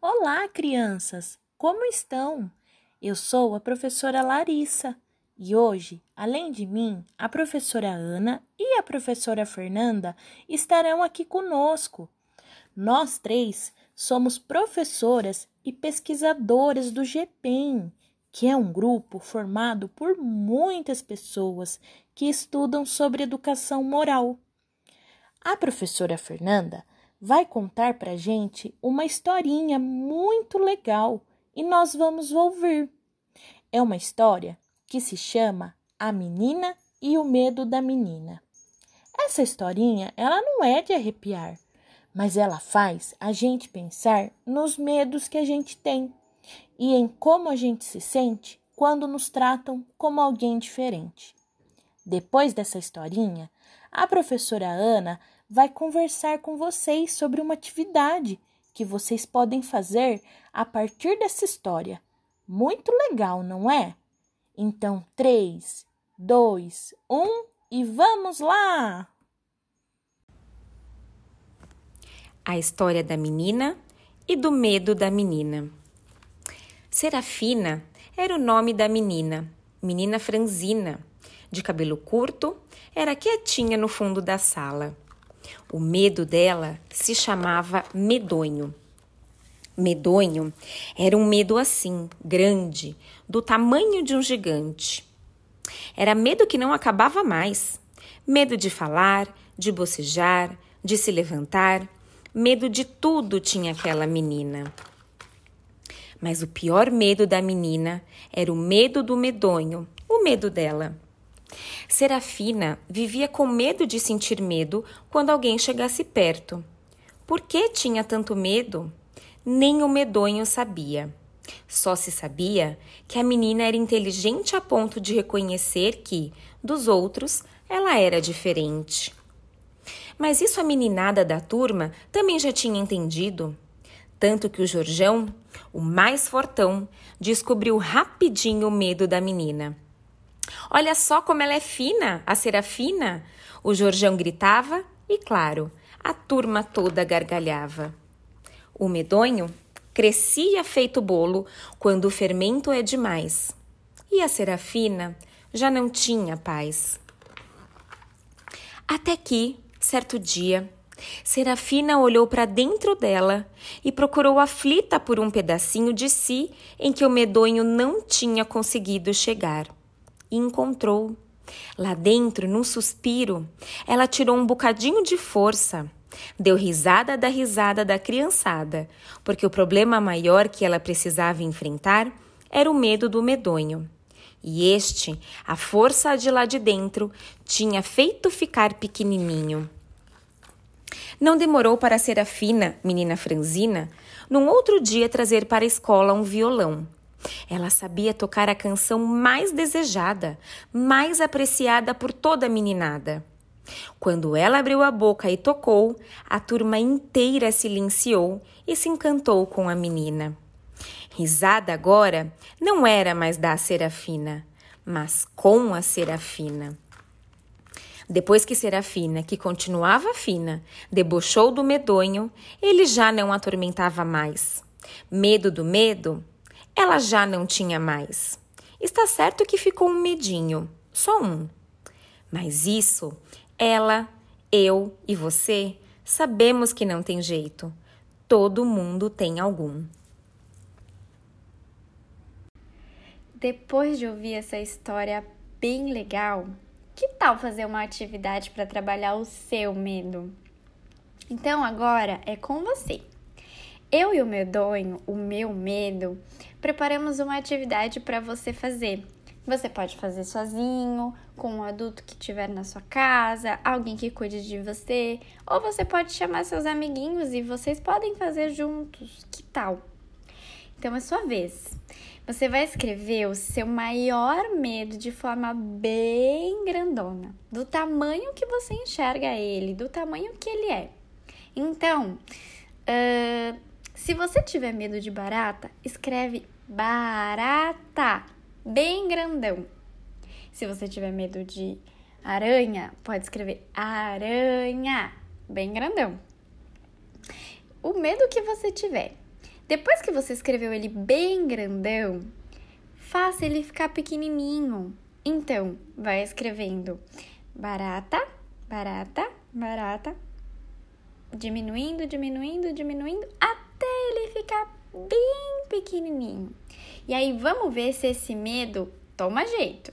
Olá, crianças! Como estão? Eu sou a professora Larissa e hoje, além de mim, a professora Ana e a professora Fernanda estarão aqui conosco. Nós três somos professoras e pesquisadoras do GPEM, que é um grupo formado por muitas pessoas que estudam sobre educação moral. A professora Fernanda vai contar para gente uma historinha muito legal e nós vamos ouvir. É uma história que se chama A Menina e o Medo da Menina. Essa historinha, ela não é de arrepiar, mas ela faz a gente pensar nos medos que a gente tem e em como a gente se sente quando nos tratam como alguém diferente. Depois dessa historinha, a professora Ana vai conversar com vocês sobre uma atividade que vocês podem fazer a partir dessa história. Muito legal, não é? Então, 3, 2, 1 e vamos lá! A história da menina e do medo da menina. Serafina era o nome da menina, menina franzina, de cabelo curto, era quietinha no fundo da sala. O medo dela se chamava medonho. Medonho era um medo assim, grande, do tamanho de um gigante. Era medo que não acabava mais. Medo de falar, de bocejar, de se levantar. Medo de tudo tinha aquela menina. Mas o pior medo da menina era o medo do medonho, o medo dela. Serafina vivia com medo de sentir medo quando alguém chegasse perto. Por que tinha tanto medo? Nem o medonho sabia. Só se sabia que a menina era inteligente a ponto de reconhecer que, dos outros, ela era diferente. Mas isso a meninada da turma também já tinha entendido. Tanto que o Jorjão, o mais fortão, descobriu rapidinho o medo da menina. Olha só como ela é fina, a Serafina! O Jorjão gritava e, claro, a turma toda gargalhava. O medonho crescia feito bolo quando o fermento é demais. E a Serafina já não tinha paz. Até que, certo dia, Serafina olhou para dentro dela e procurou aflita por um pedacinho de si em que o medonho não tinha conseguido chegar e encontrou. Lá dentro, num suspiro, ela tirou um bocadinho de força. Deu risada da risada da criançada, porque o problema maior que ela precisava enfrentar era o medo do medonho. E este, a força de lá de dentro, tinha feito ficar pequenininho. Não demorou para a Serafina, menina franzina, num outro dia trazer para a escola um violão. Ela sabia tocar a canção mais desejada, mais apreciada por toda a meninada. Quando ela abriu a boca e tocou, a turma inteira silenciou e se encantou com a menina. Risada agora não era mais da Serafina, mas com a Serafina. Depois que Serafina, que continuava fina, debochou do medonho, ele já não atormentava mais. Medo do medo ela já não tinha mais. Está certo que ficou um medinho, só um. Mas isso, ela, eu e você sabemos que não tem jeito. Todo mundo tem algum. Depois de ouvir essa história bem legal, que tal fazer uma atividade para trabalhar o seu medo? Então agora é com você. Eu e o medonho, o meu medo, preparamos uma atividade para você fazer. Você pode fazer sozinho, com um adulto que estiver na sua casa, alguém que cuide de você, ou você pode chamar seus amiguinhos e vocês podem fazer juntos. Que tal? Então é sua vez. Você vai escrever o seu maior medo de forma bem grandona, do tamanho que você enxerga ele, do tamanho que ele é. Então, uh, se você tiver medo de barata, escreve barata, bem grandão. Se você tiver medo de aranha, pode escrever aranha, bem grandão. O medo que você tiver. Depois que você escreveu ele bem grandão, faça ele ficar pequenininho. Então, vai escrevendo barata, barata, barata, diminuindo, diminuindo, diminuindo, ficar bem pequenininho. E aí, vamos ver se esse medo toma jeito.